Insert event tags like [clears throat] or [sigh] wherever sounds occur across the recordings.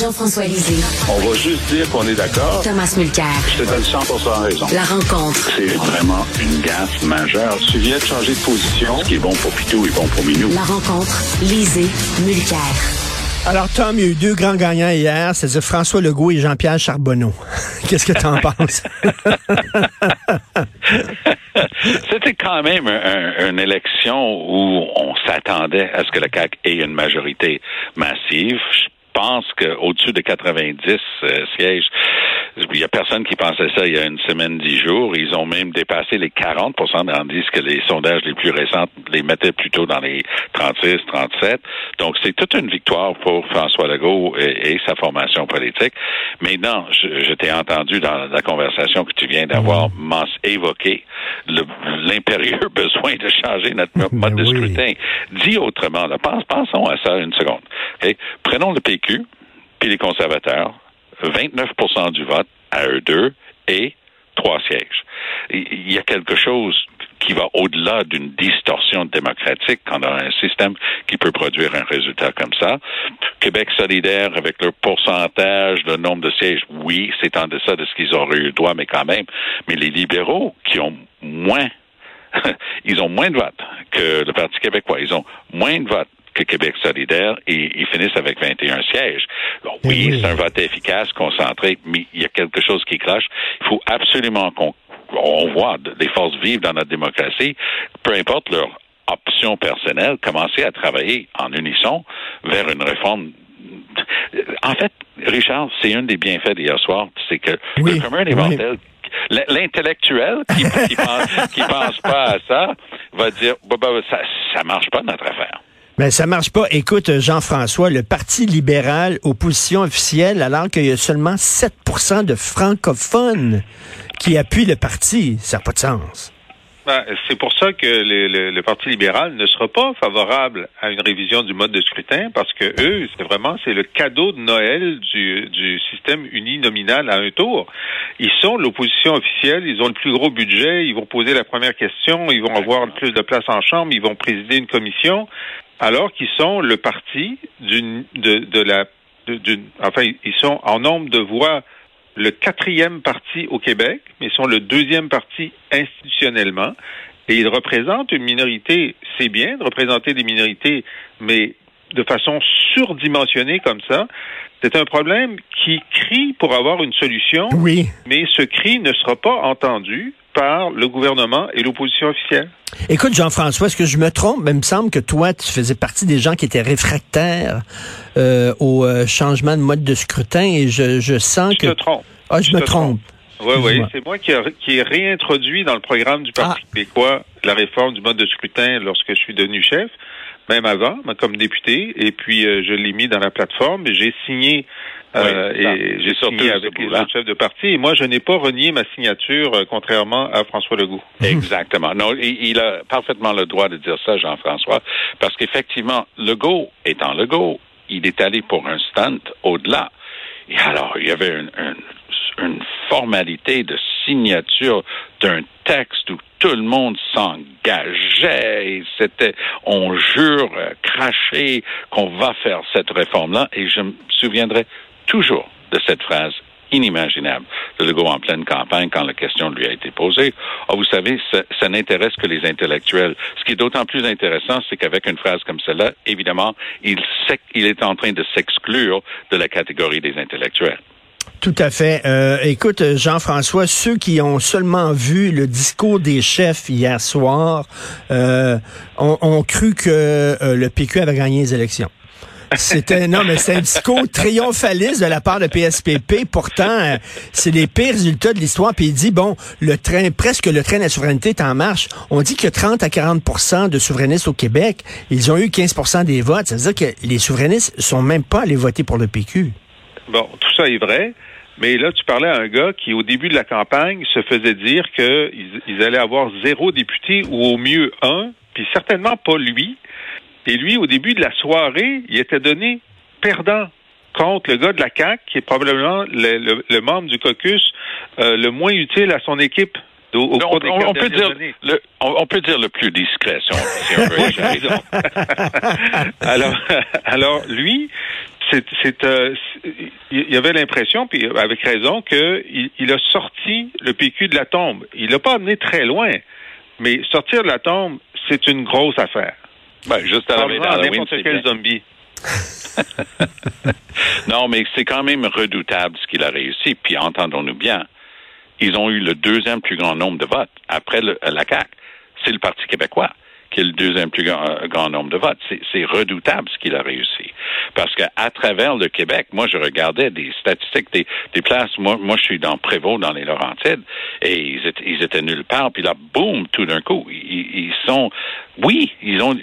Jean-François Lisée. On va juste dire qu'on est d'accord. Thomas Mulcair. Je te donne 100 raison. La rencontre. C'est vraiment une gaffe majeure. Tu viens de changer de position. Ce qui est bon pour Pitou est bon pour Minou. La rencontre. Lisée. Mulcair. Alors, Tom, il y a eu deux grands gagnants hier, c'est-à-dire François Legault et Jean-Pierre Charbonneau. [laughs] Qu'est-ce que tu en penses? [laughs] C'était quand même une élection où on s'attendait à ce que le CAC ait une majorité massive. Je pense qu'au-dessus de 90 euh, sièges, il n'y a personne qui pensait ça il y a une semaine, dix jours. Ils ont même dépassé les 40% tandis que les sondages les plus récents les mettaient plutôt dans les 36, 37. Donc, c'est toute une victoire pour François Legault et, sa formation politique. Mais non, je, t'ai entendu dans la conversation que tu viens d'avoir mmh. évoqué l'impérieux [laughs] besoin de changer notre ben mode de scrutin. Dit autrement, là, pensons à ça une seconde. Prenons le PQ, puis les conservateurs, 29% du vote à eux deux et trois sièges. Il y a quelque chose qui va au-delà d'une distorsion démocratique quand on a un système qui peut produire un résultat comme ça. Québec solidaire, avec leur pourcentage, le nombre de sièges, oui, c'est en deçà de ce qu'ils auraient eu le droit, mais quand même. Mais les libéraux, qui ont moins, [laughs] ils ont moins de votes que le Parti québécois, ils ont moins de votes que Québec solidaire et ils finissent avec 21 sièges. Eh oui, c'est un vote efficace, concentré, mais il y a quelque chose qui cloche. Il faut absolument qu'on on voit des forces vives dans notre démocratie, peu importe leur option personnelle, commencer à travailler en unisson vers une réforme en fait, Richard, c'est un des bienfaits d'hier soir, c'est que le commun des l'intellectuel qui, qui, pense, pas à ça va dire bah, bah, ça, ça marche pas notre affaire. Mais ça marche pas. Écoute, Jean-François, le Parti libéral, opposition officielle, alors qu'il y a seulement 7% de francophones qui appuient le parti, ça n'a pas de sens. Ben, c'est pour ça que le, Parti libéral ne sera pas favorable à une révision du mode de scrutin parce que eux, c'est vraiment c'est le cadeau de Noël du, du système uninominal à un tour. Ils sont l'opposition officielle, ils ont le plus gros budget, ils vont poser la première question, ils vont avoir plus de place en chambre, ils vont présider une commission alors qu'ils sont le parti d'une de, de la d'une enfin ils sont en nombre de voix le quatrième parti au Québec, mais ils sont le deuxième parti institutionnellement. Et ils représentent une minorité. C'est bien de représenter des minorités, mais de façon surdimensionnée comme ça. C'est un problème qui crie pour avoir une solution. Oui. Mais ce cri ne sera pas entendu par le gouvernement et l'opposition officielle. Écoute, Jean-François, est-ce que je me trompe? Mais il me semble que toi, tu faisais partie des gens qui étaient réfractaires euh, au euh, changement de mode de scrutin et je, je sens que... Je me trompe. Ah, je, me trompe. Oui, oui, c'est moi qui, ai réintroduit dans le programme du Parti ah. québécois la réforme du mode de scrutin lorsque je suis devenu chef, même avant, comme député, et puis euh, je l'ai mis dans la plateforme, j'ai signé euh, et j'ai signé avec les autres chefs de parti. Et moi, je n'ai pas renié ma signature, euh, contrairement à François Legault. [laughs] Exactement. Non, il, a parfaitement le droit de dire ça, Jean-François, parce qu'effectivement, Legault étant Legault, il est allé pour un stunt au-delà. Et alors, il y avait une, une formalité de signature d'un texte où tout le monde s'engageait et c'était, on jure, euh, cracher qu'on va faire cette réforme-là. Et je me souviendrai toujours de cette phrase inimaginable de Legault en pleine campagne quand la question lui a été posée. Oh, vous savez, ça, n'intéresse que les intellectuels. Ce qui est d'autant plus intéressant, c'est qu'avec une phrase comme celle-là, évidemment, il, il est en train de s'exclure de la catégorie des intellectuels. Tout à fait. Euh, écoute, Jean-François, ceux qui ont seulement vu le discours des chefs hier soir euh, ont, cru que euh, le PQ avait gagné les élections. Non, mais c'est un discours triomphaliste de la part de PSPP. Pourtant, euh, c'est les pires résultats de l'histoire. Puis il dit bon, le train, presque le train de la souveraineté est en marche. On dit que 30 à 40% de souverainistes au Québec, ils ont eu 15% des votes. Ça veut dire que les souverainistes sont même pas allés voter pour le PQ. Bon, tout ça est vrai. Mais là, tu parlais à un gars qui, au début de la campagne, se faisait dire qu'ils ils allaient avoir zéro député ou au mieux un, puis certainement pas lui. Et lui, au début de la soirée, il était donné perdant contre le gars de la CAQ, qui est probablement le, membre du caucus euh, le moins utile à son équipe. Au, on, peut dire le, on, peut dire le plus discret, si on, [laughs] alors, alors, lui, c'est, c'est, euh, il y avait l'impression, puis avec raison, qu'il il a sorti le PQ de la tombe. Il l'a pas amené très loin, mais sortir de la tombe, c'est une grosse affaire. Ben, juste à la veille d'Halloween, n'importe c'est quel bien. zombie. [laughs] Non, mais c'est quand même redoutable ce qu'il a réussi. Puis entendons-nous bien, ils ont eu le deuxième plus grand nombre de votes après le- la CAQ. C'est le Parti québécois qui est le deuxième plus grand, nombre de votes. C'est- redoutable ce qu'il a réussi. Parce qu'à travers le Québec, moi, je regardais des statistiques des, places. Moi, moi, je suis dans Prévost, dans les Laurentides, et ils étaient, nulle part. Puis là, boum, tout d'un coup, ils, sont... Oui, ils ont,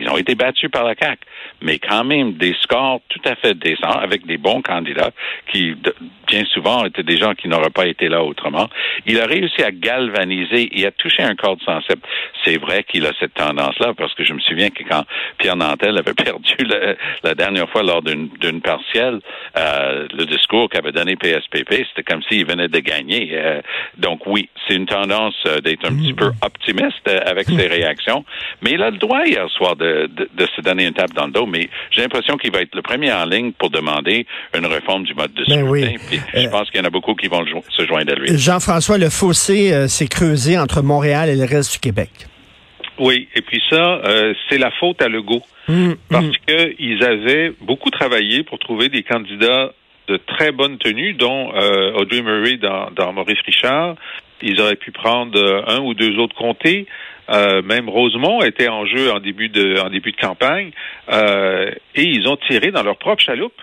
ils ont été battus par la CAQ, mais quand même des scores tout à fait décents avec des bons candidats qui, de- bien souvent, étaient des gens qui n'auraient pas été là autrement. Il a réussi à galvaniser et à toucher un corde sensible. C'est vrai qu'il a cette tendance-là parce que je me souviens que quand Pierre Nantel avait [laughs] perdu la dernière fois lors d'une d'une partielle, euh, le discours qu'avait donné PSPP, c'était comme s'il venait de gagner. Euh, donc oui, c'est une tendance euh, d'être un petit peu optimiste avec ses réactions. Mais il a le droit hier soir de, de, de se donner une tape dans le dos. Mais j'ai l'impression qu'il va être le premier en ligne pour demander une réforme du mode de Ben scrutin. oui. Puis je pense qu'il y en a beaucoup qui vont jo- se joindre à lui. Jean-François, le fossé s'est creusé entre Montréal et le reste du Québec. Oui, et puis ça, euh, c'est la faute à Legault. Hum, Parce hum. qu'ils avaient beaucoup travaillé pour trouver des candidats de très bonne tenue, dont euh, Audrey Murray dans, dans Maurice Richard. Ils auraient pu prendre euh, un ou deux autres comtés. Euh, même Rosemont était en jeu en début de, en début de campagne. Euh, et ils ont tiré dans leur propre chaloupe.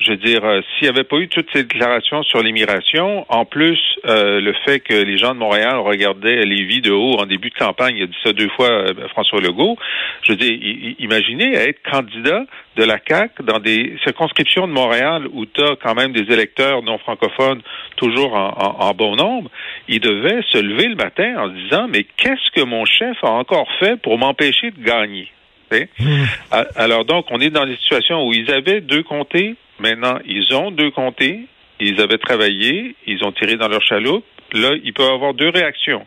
Je veux dire, euh, s'il n'y avait pas eu toutes ces déclarations sur l'immigration, en plus euh, le fait que les gens de Montréal regardaient les vies de haut en début de campagne, il a dit ça deux fois euh, François Legault, je veux dire, imaginez être candidat de la CAQ dans des circonscriptions de Montréal où tu as quand même des électeurs non francophones toujours en, en- en bon nombre, il devait se lever le matin en se disant, mais qu'est-ce que mon chef a encore fait pour m'empêcher de gagner? A- Alors donc, on est dans des situations où ils avaient deux comtés, maintenant ils ont deux comtés, ils avaient travaillé, ils ont tiré dans leur chaloupe. Là, il peut avoir deux réactions.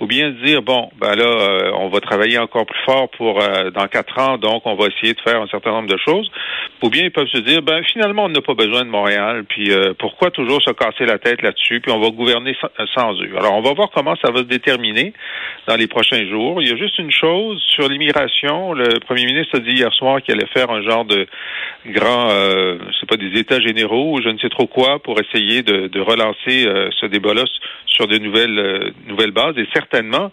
Ou bien dire, bon, ben là, euh, on va travailler encore plus fort pour euh, dans quatre ans, donc on va essayer de faire un certain nombre de choses. Ou bien ils peuvent se dire, ben finalement, on n'a pas besoin de Montréal, puis euh, pourquoi toujours se casser la tête là-dessus, puis on va gouverner sans, euh, eux? Alors, on va voir comment ça va se déterminer dans les prochains jours. Il y a juste une chose sur l'immigration. Le premier ministre a dit hier soir qu'il allait faire un genre de grand, euh, je sais pas, des états généraux ou je ne sais trop quoi pour essayer de, de relancer euh, ce débat-là sur de nouvelles euh, nouvelles bases et certainement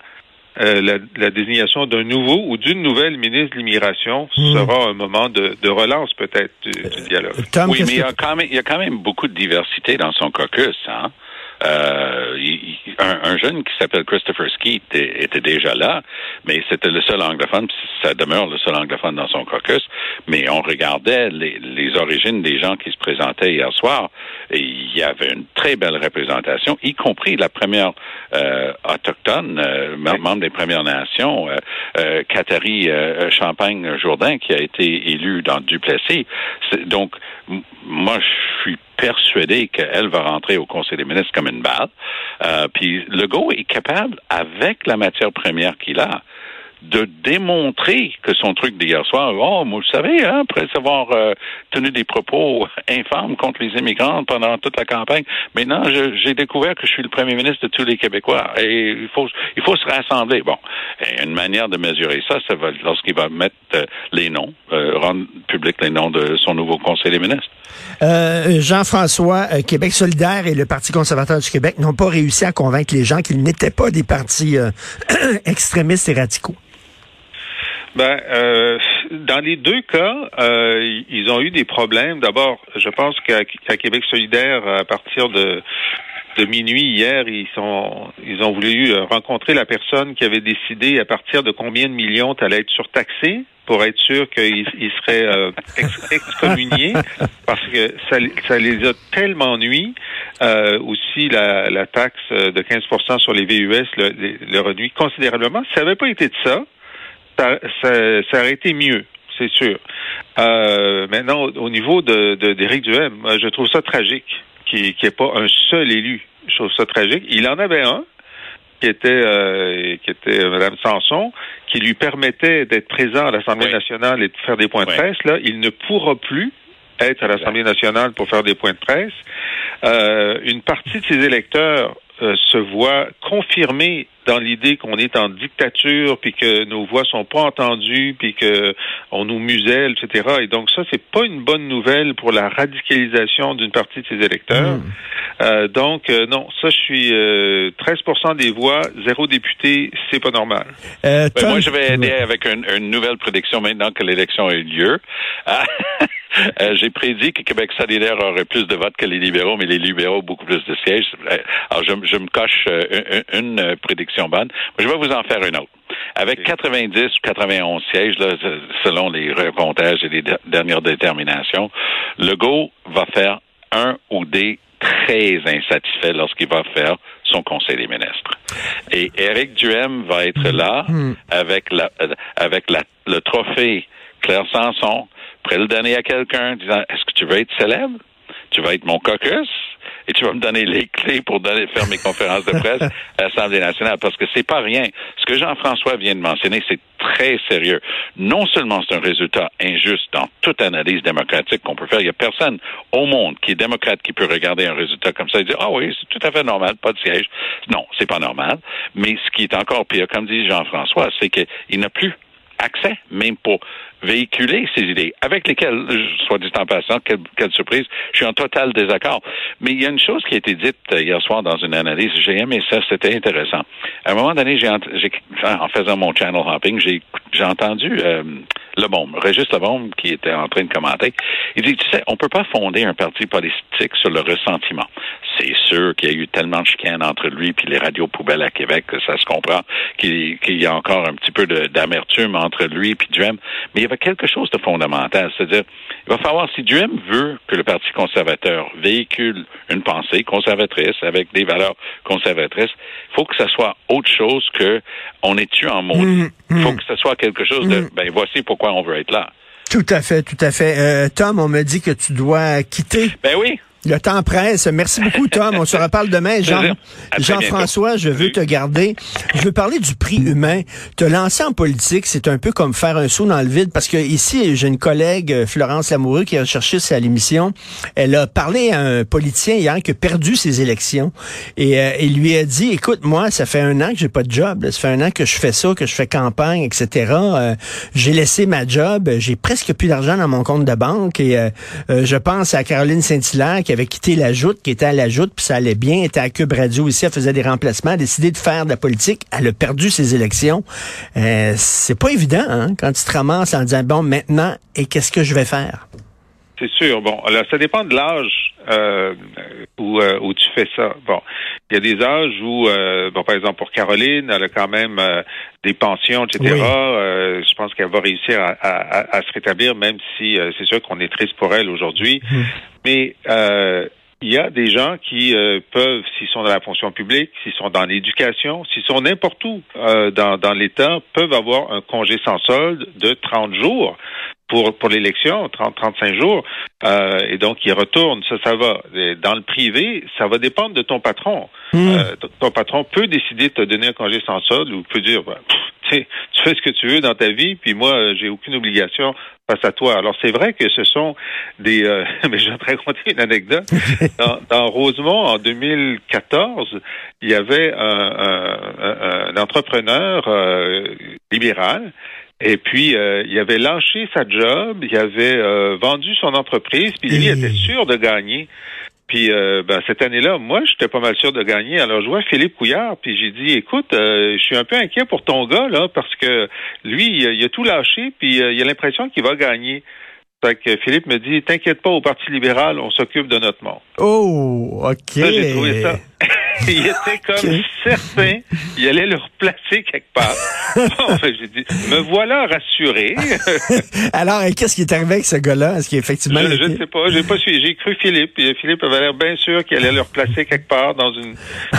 euh, la, la désignation d'un nouveau ou d'une nouvelle ministre de l'immigration sera un moment de, de relance peut-être du, du dialogue. Tom, oui, mais il y, a quand même, il y a quand même beaucoup de diversité dans son caucus. Hein? Euh, il- un, un jeune qui s'appelle Christopher Skeet était déjà là, mais c'était le seul anglophone, puis ça demeure le seul anglophone dans son caucus. Mais on regardait les, les origines des gens qui se présentaient hier soir, et il y avait une très belle représentation, y compris la première euh, autochtone, euh, mem- membre des Premières Nations, euh, euh, Catherine euh, Champagne-Jourdain, qui a été élue dans Duplessis. Donc, moi, je suis persuadé qu'elle va rentrer au Conseil des ministres comme une balle. Euh, puis Legault est capable, avec la matière première qu'il a, de démontrer que son truc d'hier soir, oh, moi, vous savez, hein, après avoir euh, tenu des propos [laughs] infâmes contre les immigrants pendant toute la campagne, maintenant, j'ai découvert que je suis le premier ministre de tous les Québécois et il faut, il faut se rassembler. Bon, une manière de mesurer ça, ça va lorsqu'il va mettre euh, les noms, euh, rendre public les noms de son nouveau Conseil des ministres. Euh, Jean-François, euh, Québec solidaire et le Parti conservateur du Québec n'ont pas réussi à convaincre les gens qu'ils n'étaient pas des partis [clears throat] extrémistes et radicaux. Ben, euh, dans les deux cas, euh, ils ont eu des problèmes. D'abord, je pense qu'à Québec solidaire, à partir de de minuit hier, ils sont ils ont voulu euh, rencontrer la personne qui avait décidé à partir de combien de millions tu allais être surtaxé pour être sûr qu'il il serait euh, ex- excommunié parce que ça, ça les a tellement nuit. Euh, aussi la, la taxe de 15% sur les VUS le, le, le réduit considérablement. Si ça n'avait pas été de ça, ça, ça, ça aurait été mieux, c'est sûr. Euh, maintenant, au, au niveau de, de, d'Éric Duhem, je trouve ça tragique qu'il n'y ait pas un seul élu. Je trouve ça tragique. Il en avait un qui était euh, qui était Mme Sanson, qui lui permettait d'être présent à l'Assemblée Oui. nationale et de faire des points de presse. Là, il ne pourra plus être à l'Assemblée nationale pour faire des points de presse. Euh, une partie de ces électeurs euh, se voit confirmée dans l'idée qu'on est en dictature, puis que nos voix sont pas entendues, puis que on nous muselle, etc. Et donc ça, c'est pas une bonne nouvelle pour la radicalisation d'une partie de ces électeurs. Mm. Euh, donc euh, non, ça, je suis 13% des voix, zéro député, c'est pas normal. Euh, Ben, moi, je vais aider avec une, une nouvelle prédiction maintenant que l'élection a eu lieu. Ah, [laughs] euh, J'ai prédit que Québec solidaire aurait plus de votes que les libéraux, mais les libéraux beaucoup plus de sièges. Euh, Alors, je, je me coche euh, une, une, euh, bonne. Je vais vous en faire une autre. Avec 90 ou 91 sièges, là, selon les recomptages et les de- dernières déterminations, Legault va faire un ou des très insatisfaits lorsqu'il va faire son conseil des ministres. Et Éric Duhem va être là avec la, euh, avec la, le trophée Claire Sanson, prêt à le donner à quelqu'un, disant Est-ce que tu veux être célèbre? Tu vas être mon caucus? Et tu vas me donner les [laughs] clés pour donner, faire mes conférences de presse [laughs] à l'Assemblée nationale. Parce que c'est pas rien. Ce que Jean-François vient de mentionner, c'est très sérieux. Non seulement c'est un résultat injuste dans toute analyse démocratique qu'on peut faire. Il y a personne au monde qui est démocrate qui peut regarder un résultat comme ça et dire, ah oui, c'est tout à fait normal, pas de siège. Non, c'est pas normal. Mais ce qui est encore pire, comme dit Jean-François, c'est qu'il n'a plus accès, même pour véhiculer ces idées, avec lesquelles, soit dit en passant, quelle, quelle, surprise, je suis en total désaccord. Mais il y a une chose qui a été dite hier soir dans une analyse, j'ai aimé ça, c'était intéressant. À un moment donné, j'ai, en faisant mon channel hopping, j'ai, j'ai entendu euh, Le Bombe, Régis Le Bombe, qui était en train de commenter. Il dit, tu sais, on peut pas fonder un parti politique sur le ressentiment. C'est sûr qu'il y a eu tellement de chicanes entre lui et les radios poubelles à Québec que ça se comprend, qu'il, y a encore un petit peu d'amertume entre lui et Duhem. Mais il y avait quelque chose de fondamental. C'est-à-dire, il va falloir, si Duhem veut que le Parti conservateur véhicule une pensée conservatrice avec des valeurs conservatrices, il faut que ça soit autre chose que on est tu en maudit? Il Mmh, faut que ce soit quelque chose de, ben voici pourquoi on veut être là. Tout à fait, tout à fait. Euh, Tom, on me dit que tu dois quitter. Ben oui. Le temps presse. Merci beaucoup, Tom. On se [laughs] reparle demain. Jean, Jean-François, je veux te garder. Je veux parler du prix humain. Te lancer en politique, c'est un peu comme faire un saut dans le vide parce que ici, j'ai une collègue, Florence Lamoureux, qui a cherché à l'émission. Elle a parlé à un politicien hier qui a perdu ses élections et euh, il lui a dit, écoute, moi, ça fait un an que j'ai pas de job. Ça fait un an que je fais ça, que je fais campagne, etc. Euh, j'ai laissé ma job. J'ai presque plus d'argent dans mon compte de banque et euh, je pense à Caroline Saint-Hilaire qui avait quitté la joute, qui était à la joute, puis ça allait bien, était à Cube Radio aussi, elle faisait des remplacements, a décidé de faire de la politique, elle a perdu ses élections. Euh, c'est pas évident, hein, quand tu te ramasses en disant, bon, maintenant, et qu'est-ce que je vais faire? C'est sûr. Bon, alors ça dépend de l'âge euh, où, euh, où tu fais ça. Bon, il y a des âges où, euh, bon, par exemple pour Caroline, elle a quand même des pensions, etc. Oui. Je pense qu'elle va réussir à, à, à, se rétablir, même si c'est sûr qu'on est triste pour elle aujourd'hui. Mmh. Mais euh, il y a des gens qui euh, peuvent, s'ils sont dans la fonction publique, s'ils sont dans l'éducation, s'ils sont n'importe où euh, dans, dans l'État, peuvent avoir un congé sans solde de 30 jours pour, pour l'élection, 30-35 jours, euh, et donc ils retournent, ça, ça va. Et dans le privé, ça va dépendre de ton patron. Mmh. Euh, ton patron peut décider de te donner un congé sans solde ou peut dire, bah, pff, tu fais ce que tu veux dans ta vie, puis moi, j'ai aucune obligation face à toi. Alors c'est vrai que ce sont des... Euh, [laughs] mais je vais te raconter une anecdote. [laughs] Dans, dans, Rosemont, en 2014, il y avait un, un, un entrepreneur euh, libéral et puis, euh, il avait lâché sa job, il avait euh, vendu son entreprise, puis lui, il était sûr de gagner. Puis euh, ben, cette année-là, moi, j'étais pas mal sûr de gagner. Alors, je vois Philippe Couillard, puis j'ai dit, écoute, euh, je suis un peu inquiet pour ton gars, là, parce que lui, il, il a tout lâché, puis euh, il a l'impression qu'il va gagner. Fait que Philippe me dit, t'inquiète pas, au Parti libéral, on s'occupe de notre monde. Oh, OK. J'ai trouvé ça. [laughs] [laughs] il était comme okay. certain, il allait le replacer quelque part. [laughs] bon, j'ai dit, me voilà rassuré. [laughs] Alors, qu'est-ce qui est arrivé avec ce gars-là? Est-ce qu'effectivement... Je ne sais pas, j'ai pas suivi. J'ai cru Philippe, et Philippe avait l'air bien sûr qu'il allait le replacer quelque part dans une,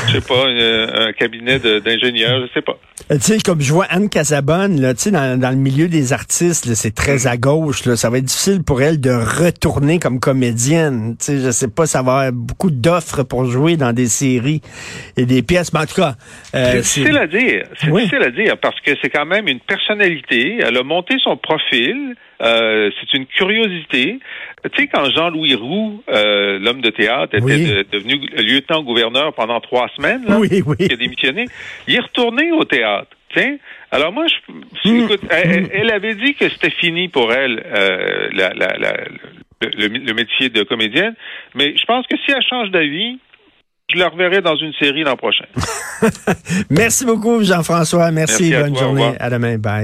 je sais pas, une, un cabinet d'ingénieur, je sais pas. Tu sais, comme je vois Anne Casabonne, là, tu sais, dans, dans, le milieu des artistes, c'est très à gauche, là, ça va être difficile pour elle de retourner comme comédienne. Tu sais, je sais pas, ça va avoir beaucoup d'offres pour jouer dans des séries. Et des pièces. Mais en tout cas, euh, c'est difficile à dire. C'est difficile à dire parce que c'est quand même une personnalité. Elle a monté son profil. Euh, c'est une curiosité. Tu sais, quand Jean-Louis Roux, euh, l'homme de théâtre, était devenu lieutenant-gouverneur pendant trois semaines, là, oui, oui. il a démissionné, il est retourné au théâtre. Tiens, alors moi, je, mm. écoute, elle, elle, avait dit que c'était fini pour elle, euh, la, la, la, le, le, métier de comédienne, mais je pense que si elle change d'avis, je la reverrai dans une série l'an prochain. [laughs] Merci beaucoup, Jean-François. Merci, bonne journée. À demain. Bye.